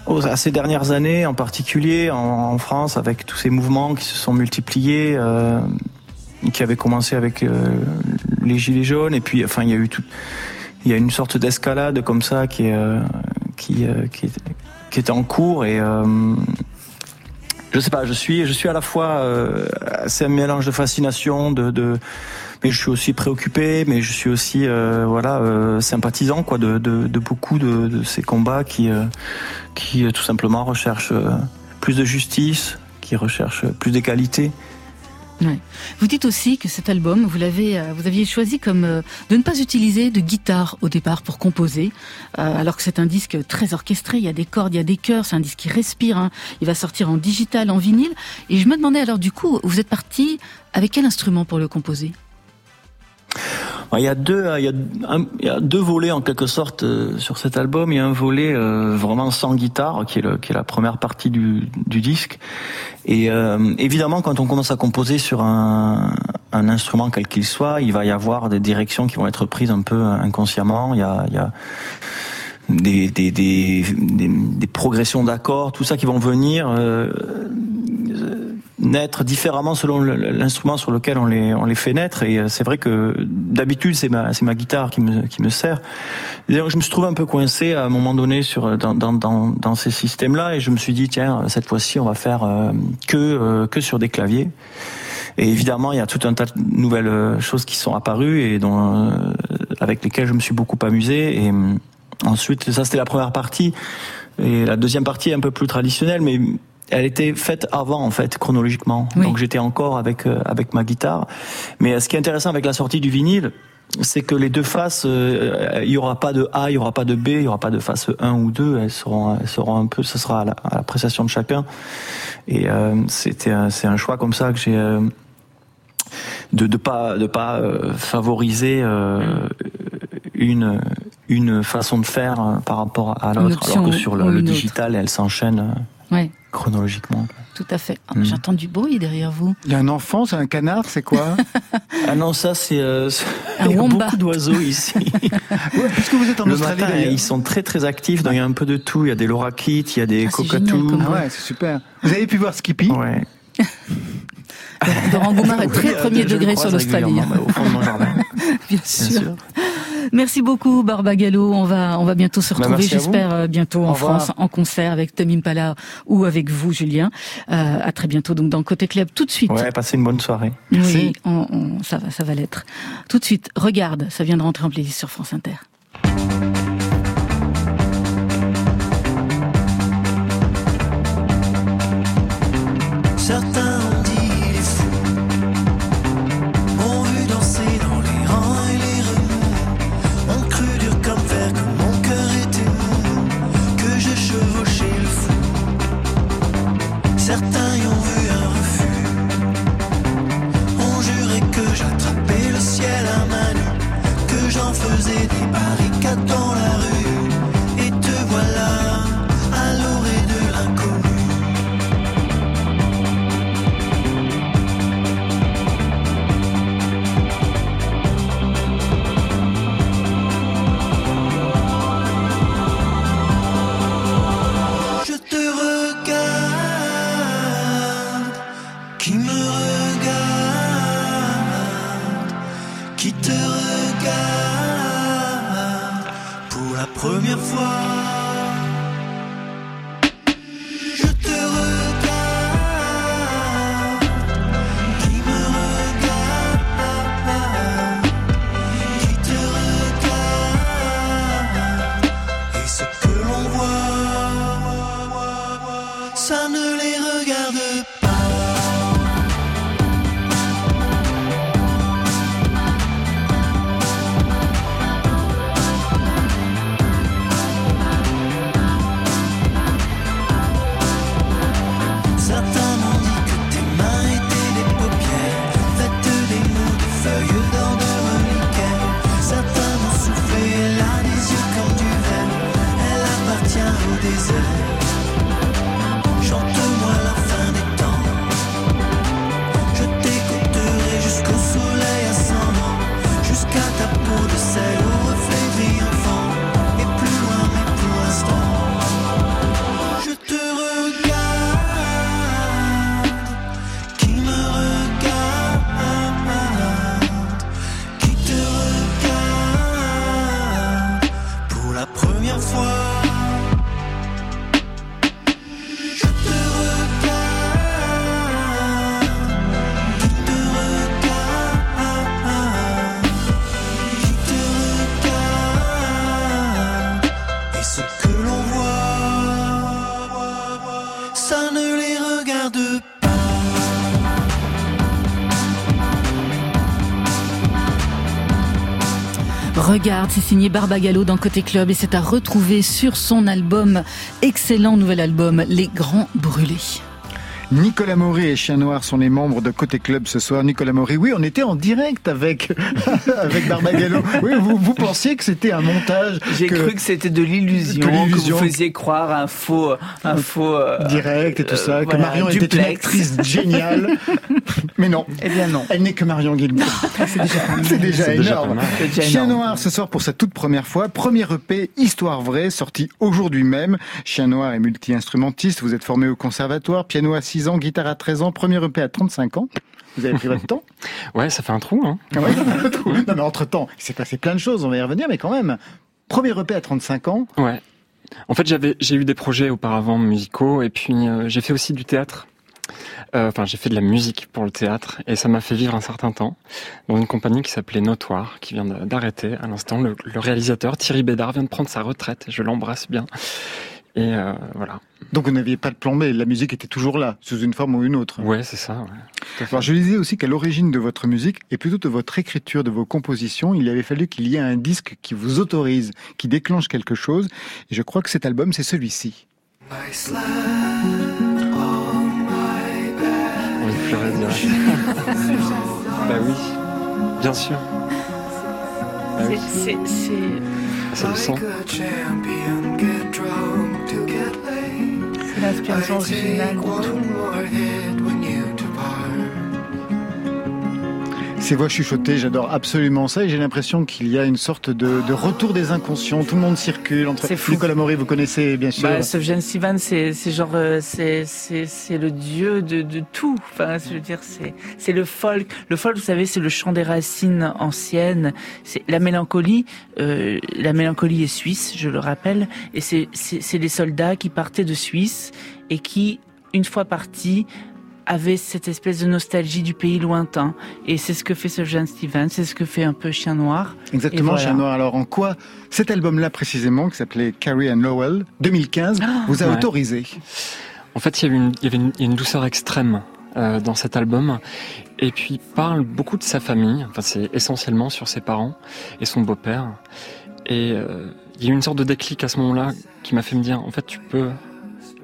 aux- à ces dernières années, en particulier en, en France, avec tous ces mouvements qui se sont multipliés, euh, qui avaient commencé avec euh, les gilets jaunes, et puis enfin il y a eu tout, il y a une sorte d'escalade comme ça qui est euh, qui euh, qui est qui est en cours et euh, je sais pas, je suis je suis à la fois euh, c'est un mélange de fascination, de, de mais je suis aussi préoccupé, mais je suis aussi euh, voilà euh, sympathisant quoi de, de, de beaucoup de, de ces combats qui euh, qui euh, tout simplement recherchent euh, plus de justice, qui recherchent plus d'égalité. Vous dites aussi que cet album, vous l'avez, euh, vous aviez choisi comme euh, de ne pas utiliser de guitare au départ pour composer, euh, alors que c'est un disque très orchestré. Il y a des cordes, il y a des chœurs. C'est un disque qui respire. hein. Il va sortir en digital, en vinyle. Et je me demandais alors du coup, vous êtes parti avec quel instrument pour le composer? Il y a deux, il y a, un- il y a deux volets en quelque sorte euh, sur cet album. Il y a un volet euh, vraiment sans guitare, qui est, la première partie du, disque. Et euh, évidemment, quand on commence à composer sur un, un instrument quel qu'il soit, il va y avoir des directions qui vont être prises un peu inconsciemment. Il y a, il y a des, des, des, des, progressions d'accords, tout ça qui vont venir euh, naître différemment selon l'instrument sur lequel on les, on les fait naître. Et euh, c'est vrai que d'habitude, c'est ma, c'est ma guitare qui me, qui me sert. Je me suis trouvé un peu coincé à un moment donné sur, dans, dans, dans, dans ces systèmes-là et je me suis dit, tiens, cette fois-ci, on va faire euh, que, euh, que sur des claviers. Et évidemment, il y a tout un tas de nouvelles choses qui sont apparues et dont, avec lesquelles je me suis beaucoup amusé. Et ensuite, ça, c'était la première partie. Et la deuxième partie est un peu plus traditionnelle, mais elle était faite avant en fait chronologiquement. Donc j'étais encore avec euh, avec ma guitare. Mais euh, ce qui est intéressant avec la sortie du vinyle, c'est que les deux faces, euh, il y aura pas de A, il y aura pas de B, il y aura pas de face 1 ou 2. Elles seront, elles seront un peu, ce sera à l'appréciation de chacun. Et c'était, c'est un choix comme ça que j'ai de de pas de pas favoriser une une façon de faire par rapport à l'autre, alors que sur le, le digital, elle s'enchaîne. Ouais chronologiquement. Tout à fait. Oh, hmm. J'entends du bruit derrière vous. Il y a un enfant, c'est un canard, c'est quoi Ah non, ça c'est euh, il y a beaucoup d'oiseaux ici. ouais, puisque vous êtes en Le Australie, matin, ils sont très très actifs. Donc il y a un peu de tout. Il y a des loraclites, il y a des ah, cockatoos. Ah ouais, c'est super. Vous avez pu voir Skippy? Ouais. Laurent Goumard est très premier degré sur l'Australie. Au fond de mon jardin. Bien sûr. Merci beaucoup, Barbagallo. On va, on va bientôt se bah, retrouver, j'espère, euh, bientôt en France, en concert avec Tommy Pala ou avec vous, Julien. Euh, à très bientôt, donc, dans Côté Club, tout de suite. Ouais, passez une bonne soirée. Oui, ça va, ça va l'être. Tout de suite, regarde, ça vient de rentrer en playlist sur France Inter. Regarde, c'est signé Barbagallo dans Côté Club et c'est à retrouver sur son album, excellent nouvel album, Les Grands Brûlés. Nicolas Maury et Chien Noir sont les membres de Côté Club ce soir. Nicolas Maury, oui, on était en direct avec, avec Barbagallo. Oui, vous, vous pensiez que c'était un montage. J'ai cru que c'était de l'illusion, que, vous faisiez croire un faux, un faux euh, direct et tout ça, que Marion était une actrice géniale. Mais non. Eh bien non. Elle n'est que Marion Guilbault. C'est déjà, énorme. Chien Noir ce soir pour sa toute première fois. Premier EP, Histoire vraie, sorti aujourd'hui même. Chien Noir est multi-instrumentiste. Vous êtes formé au conservatoire, piano à 6 ans, guitare à 13 ans, premier EP à 35 ans. Vous avez pris votre temps Ouais, ça fait un trou. Hein. Ah non, mais entre-temps, il s'est passé plein de choses, on va y revenir, mais quand même. Premier EP à 35 ans. Ouais. En fait, j'avais, j'ai eu des projets auparavant musicaux, et puis euh, j'ai fait aussi du théâtre. Euh, enfin, j'ai fait de la musique pour le théâtre et ça m'a fait vivre un certain temps dans une compagnie qui s'appelait Notoire, qui vient d'arrêter à l'instant. Le, le, réalisateur Thierry Bédard vient de prendre sa retraite. Je l'embrasse bien. Et euh, voilà. Donc vous n'aviez pas de plan B, la musique était toujours là, sous une forme ou une autre. Ouais, c'est ça. Ouais. Alors je disais aussi qu'à l'origine de votre musique, et plutôt de votre écriture, de vos compositions, il avait fallu qu'il y ait un disque qui vous autorise, qui déclenche quelque chose. Et je crois que cet album, c'est celui-ci. On pleurait direct. bah oui, bien sûr. Bah oui. C'est c'est le sang. L'inspiration originale de tout. Ces voix chuchotées, j'adore absolument ça et j'ai l'impression qu'il y a une sorte de, de, retour des inconscients. Tout le monde circule entre. Fou. Nicolas Maury, vous connaissez bien sûr. Bah, Sufjan Sivan, c'est genre euh, c'est c'est le dieu de, de tout. Enfin, je veux dire, c'est c'est le folk. Le folk, vous savez, c'est le chant des racines anciennes. C'est la mélancolie. Euh, la mélancolie est suisse, je le rappelle, et c'est c'est les soldats qui partaient de Suisse et qui une fois partis avait cette espèce de nostalgie du pays lointain. Et c'est ce que fait ce Jean Steven, c'est ce que fait un peu Chien Noir. Exactement, voilà. Chien Noir. Alors en quoi cet album-là précisément, qui s'appelait Carrie and Lowell, 2015, oh, vous a ouais. autorisé? En fait, il y, avait une, il y avait une, une douceur extrême euh, dans cet album. Et puis il parle beaucoup de sa famille, enfin c'est essentiellement sur ses parents et son beau-père. Et euh, il y a eu une sorte de déclic à ce moment-là qui m'a fait me dire, en fait, tu peux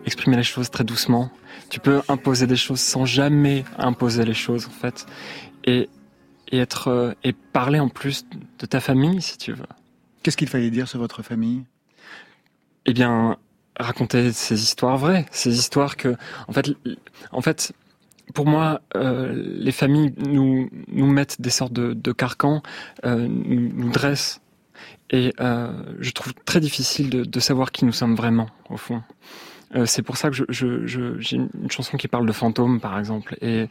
exprimer les choses très doucement. Tu peux imposer des choses sans jamais imposer les choses, en fait. Et, et être, euh, et parler en plus de ta famille, si tu veux. Qu'est-ce qu'il fallait dire sur votre famille? Eh bien, raconter ces histoires vraies, ces histoires que, en fait, en fait, pour moi, euh, les familles nous nous mettent des sortes de, de carcans, euh, nous, nous, dressent, et euh, je trouve très difficile de, de, savoir qui nous sommes vraiment, au fond. Euh, c'est pour ça que j'ai une chanson qui parle de fantômes, par exemple, et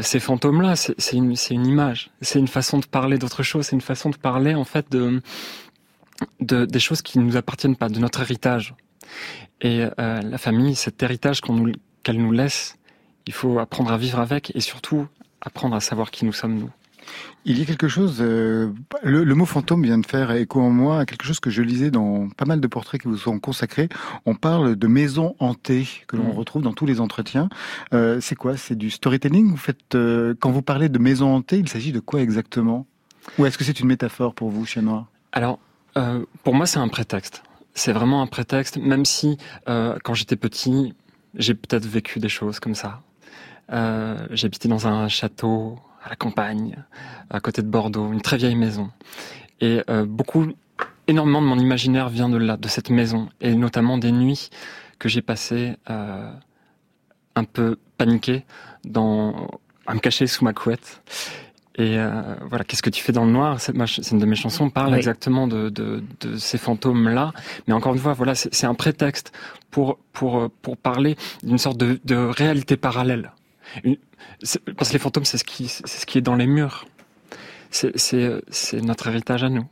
ces fantômes-là, c'est, une, image, c'est une façon de parler d'autre chose, c'est une façon de parler en fait de, de des choses qui ne nous appartiennent pas, de notre héritage. Et euh, la famille, cet héritage qu'elle nous laisse, il faut apprendre à vivre avec et surtout apprendre à savoir qui nous sommes nous. Il y a quelque chose, euh, le, le, mot fantôme vient de faire écho en moi à quelque chose que je lisais dans pas mal de portraits qui vous sont consacrés. On parle de maisons hantées que l'on mmh. retrouve dans tous les entretiens. Euh, c'est quoi? C'est du storytelling? Vous faites euh, quand vous parlez de maisons hantées, il s'agit de quoi exactement? Ou est-ce que c'est une métaphore pour vous, Chien Noir? Alors, pour moi, c'est un prétexte. C'est vraiment un prétexte, même si quand j'étais petit, j'ai peut-être vécu des choses comme ça. J'habitais dans un château à la campagne, à côté de Bordeaux, une très vieille maison. Et euh, beaucoup, énormément de mon imaginaire vient de là, de cette maison, et notamment des nuits que j'ai passées euh, un peu paniqué, dans, à me cacher sous ma couette. Et euh, voilà, qu'est-ce que tu fais dans le noir? C'est une de mes chansons parle oui. exactement de, de, de ces fantômes-là. Mais encore une fois, voilà, c'est un prétexte pour pour pour parler d'une sorte de, de réalité parallèle. Une, parce que les fantômes, c'est ce qui c'est ce qui est dans les murs. C'est notre héritage à nous.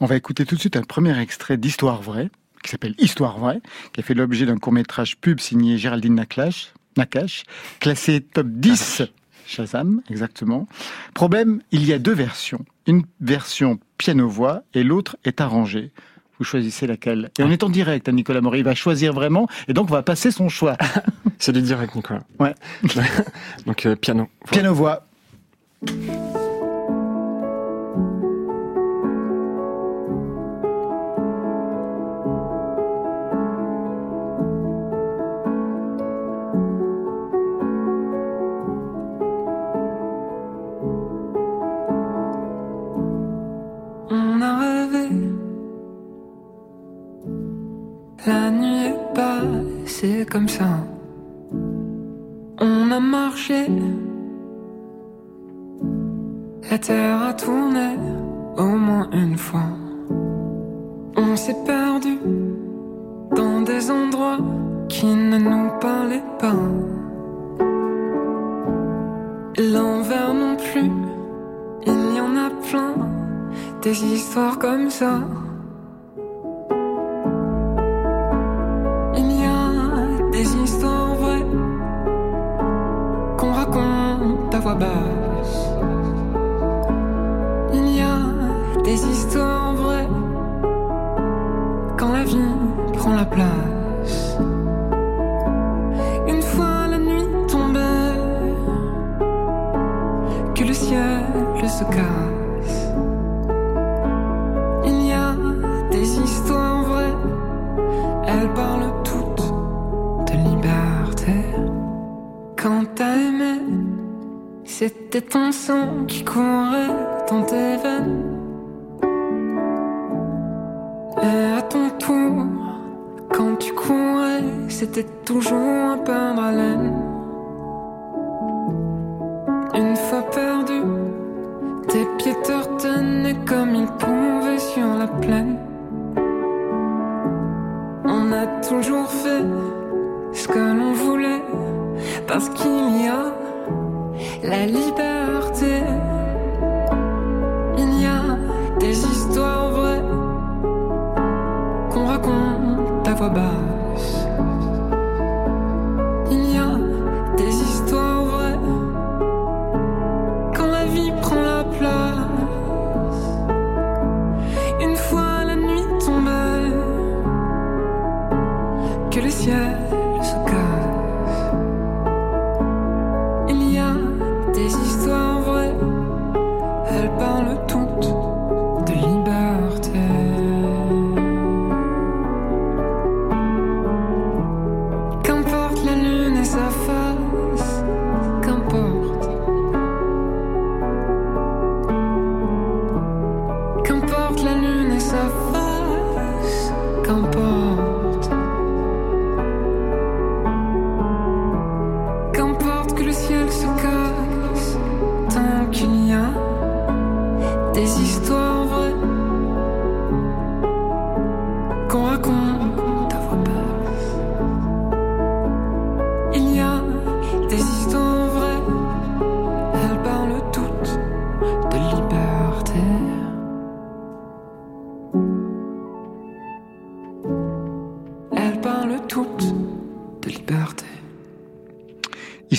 On va écouter tout de suite un premier extrait d'Histoire vraie qui s'appelle Histoire vraie, qui a fait l'objet d'un court métrage pub signé Géraldine Nakache, Nakache classé top 10. Ah, Shazam, exactement. Problème, il y a deux versions. Une version piano-voix et l'autre est arrangée. Vous choisissez laquelle Et on est en direct, hein, Nicolas Maury. Il va choisir vraiment et donc on va passer son choix. C'est du direct, Nicolas. Ouais. donc euh, piano. Piano-voix. Il y a des histoires vraies quand la vie prend la place. Une fois la nuit tombée, que le ciel se casse. C'était ton sang qui courait dans tes veines. Et à ton tour, quand tu courais, c'était toujours un pain d'haleine.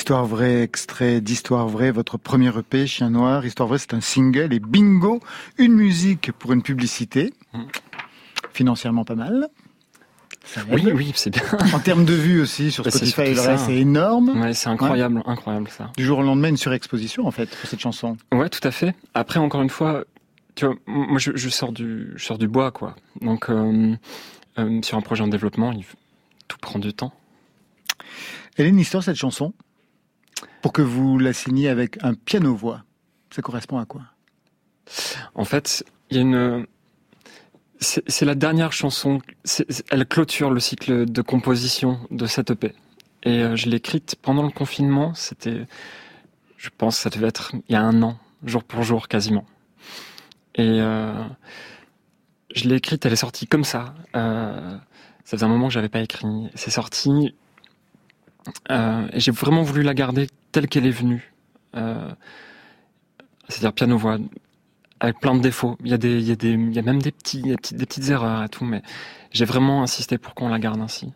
Histoire vraie, extrait d'Histoire vraie, votre premier EP, Chien Noir. Histoire vraie, c'est un single et bingo, une musique pour une publicité. Financièrement pas mal. Oui, oui, c'est bien. En termes de vues aussi sur Bah, Spotify c'est énorme. Ouais, c'est incroyable, incroyable ça. Du jour au lendemain, une surexposition en fait pour cette chanson. Ouais, tout à fait. Après, encore une fois, tu vois, m- moi je, je sors du, je sors du bois, quoi. Donc, euh, euh, sur un projet en développement, il, tout prend du temps. Elle a une histoire cette chanson pour que vous la signiez avec un piano-voix. Ça correspond à quoi? En fait, il y a une. C'est la dernière chanson. elle clôture le cycle de composition de cette EP. Et euh, je l'ai écrite pendant le confinement. C'était, je pense, ça devait être il y a un an, jour pour jour quasiment. Et euh, je l'ai écrite. Elle est sortie comme ça. Euh, ça faisait un moment que j'avais pas écrit. C'est sorti. Euh, et j'ai vraiment voulu la garder telle qu'elle est venue. Euh, c'est-à-dire piano-voix, avec plein de défauts. Il y a, des, il y a, des, il y a même des, petits, des, petites, des petites erreurs et tout, mais j'ai vraiment insisté pour qu'on la garde ainsi.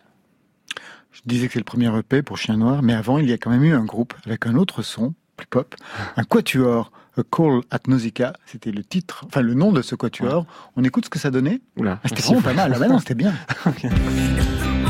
Je disais que c'est le premier EP pour Chien Noir, mais avant, il y a quand même eu un groupe avec un autre son, plus pop, un quatuor, A Call at Nausicaa. C'était le titre, enfin le nom de ce quatuor. On écoute ce que ça donnait Oula, Ah, C'était vraiment pas mal. Ah bah non, c'était bien.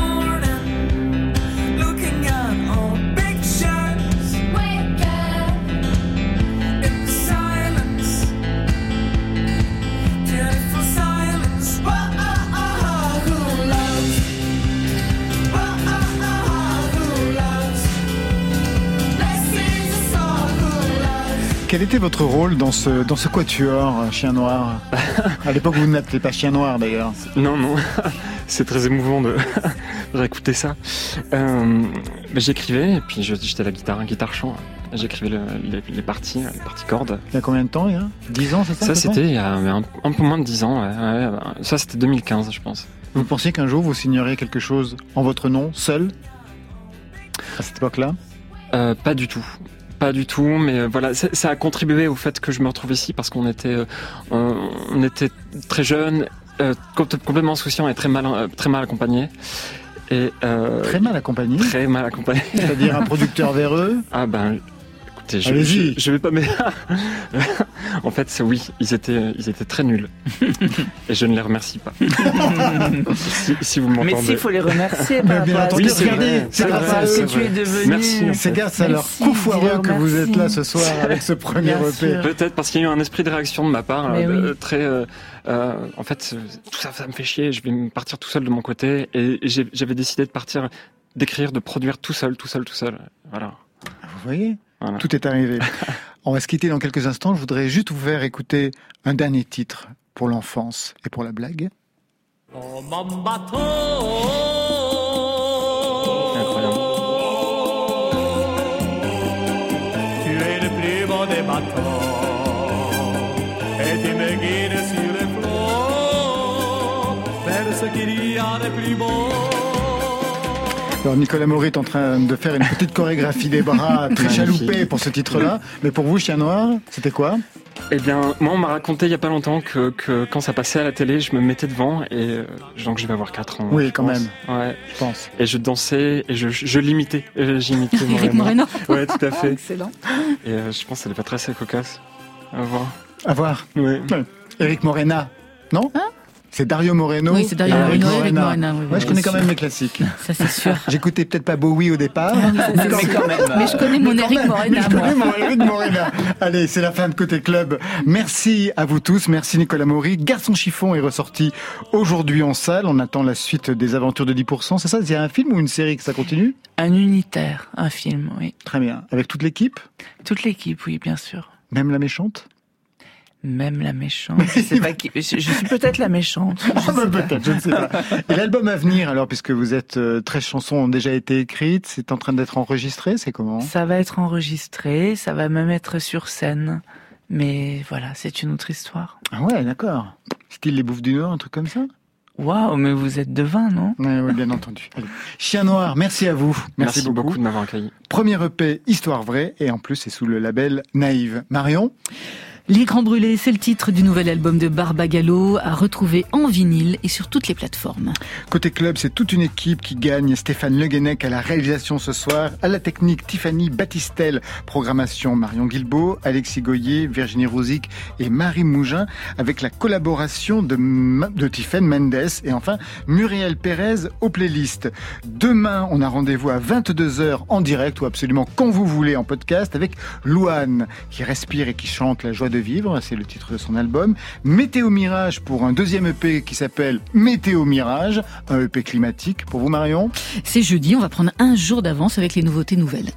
quel était votre rôle dans ce, dans ce quatuor, Chien Noir À l'époque, vous n'appelez pas Chien Noir d'ailleurs. Non, non, c'est très émouvant de réécouter ça. Euh, ben, J'écrivais, et puis j'étais à la guitare, guitare-chant. J'écrivais le, les, les, parties, les parties cordes. Il y a combien de temps a 10 ans, c'est ça Ça, c'était il y a un, un, peu moins de 10 ans. Ouais, ouais, ça, c'était 2015, je pense. Vous pensiez qu'un jour, vous signeriez quelque chose en votre nom, seul À cette époque-là? Euh, Pas du tout pas du tout, mais euh, voilà, ça a contribué au fait que je me retrouve ici parce qu'on était, euh, on était très jeunes, euh, complètement insouciants et très mal, très mal accompagnés. Et euh, très mal accompagné. Très mal accompagné. C'est-à-dire un producteur véreux. Ah ben, écoutez, je, je, je, vais pas. Mais en fait, oui, ils étaient, ils étaient très nuls. Et je ne les remercie pas. si, si, vous m'entendez. Mais s'il faut les remercier, mais bien entendu, oui, regardez, c'est grâce à ce que tu es devenu. Merci. C'est grâce à leur coup foireux que vous êtes là ce soir avec ce premier EP. Peut-être parce qu'il y a eu un esprit de réaction de ma part, euh, oui. très. Euh, euh, en fait, tout ça, ça me fait chier. Je vais partir tout seul de mon côté. Et j'avais décidé de partir, d'écrire, de produire tout seul, tout seul, tout seul. Voilà. Vous voyez? Voilà. Tout est arrivé. On va se quitter dans quelques instants. Je voudrais juste vous faire écouter un dernier titre pour l'enfance et pour la blague. Oh. Incroyable. Tu es le plus beau des bateaux et tu me guides sur le flot vers ce qu'il y a de plus beau. Alors Nicolas Maury est en train de faire une petite chorégraphie des bras très chaloupée pour ce titre-là. Mais pour vous, Chien Noir, c'était quoi? Eh bien, moi, on m'a raconté il y a pas longtemps que, que, quand ça passait à la télé, je me mettais devant et euh, donc je vais avoir 4 ans. Oui, quand pense. même. Ouais, je pense. Et je dansais et je, je l'imitais. J'imitais Eric Moreno. Ouais, tout à fait. Excellent. Et euh, je pense qu'elle est pas très assez cocasse. À voir. À voir. Oui. Eric Morena, non? Hein? C'est Dario Moreno. Oui, c'est Dario Moreno Eric Morena. Oui, ouais, je connais quand même mes classiques. Ça, c'est sûr. J'écoutais peut-être pas Bowie au départ. mais, quand même. Mais je connais mon Eric Morena. Je connais mon Eric Morena. Allez, c'est la fin de Côté Club. Merci à vous tous. Merci Nicolas Maury. Garçon chiffon est ressorti aujourd'hui en salle. On attend la suite des aventures de 10%. C'est ça? C'est un film ou une série que ça continue? Un unitaire. Un film, oui. Très bien. Avec toute l'équipe? Toute l'équipe, oui, bien sûr. Même la méchante? Même la méchante. Je, sais pas qui... je suis peut-être la méchante. Ah bah peut-être, je ne sais pas. Et l'album à venir, alors, puisque vous êtes euh, 13 chansons ont déjà été écrites, c'est en train d'être enregistré, c'est comment? Ça va être enregistré, ça va même être sur scène. Mais voilà, c'est une autre histoire. Ah ouais, d'accord. Style Les Bouffes du Nord, un truc comme ça? Waouh, mais vous êtes de vin, non? Oui, oui, bien entendu. Allez. Chien Noir, merci à vous. Merci, merci beaucoup. beaucoup de m'avoir accueilli. Premier EP, Histoire vraie, et en plus c'est sous le label Naïve. Marion? Les Grands Brûlés, c'est le titre du nouvel album de Barbagallo, à retrouver en vinyle et sur toutes les plateformes. Côté club, c'est toute une équipe qui gagne. Stéphane Le Guenec à la réalisation ce soir, à la technique Tiffany Battistel, programmation Marion Guilbeault, Alexis Goyer, Virginie Rouzic et Marie Mougin, avec la collaboration de, de Tiffany Mendes et enfin Muriel Pérez aux playlists. Demain, on a rendez-vous à 22h en direct ou absolument quand vous voulez en podcast avec Louane qui respire et qui chante la joie de vivre, c'est le titre de son album. Météo Mirage pour un deuxième EP qui s'appelle Météo Mirage, un EP climatique. Pour vous Marion C'est jeudi, on va prendre un jour d'avance avec les nouveautés nouvelles.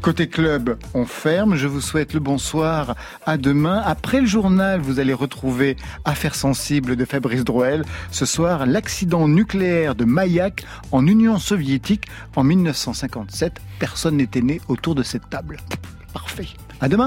Côté club, on ferme. Je vous souhaite le bonsoir. À demain. Après le journal, vous allez retrouver Affaires sensibles de Fabrice Drouel. Ce soir, l'accident nucléaire de Mayak en Union soviétique en 1957. Personne n'était né autour de cette table. Parfait. À demain.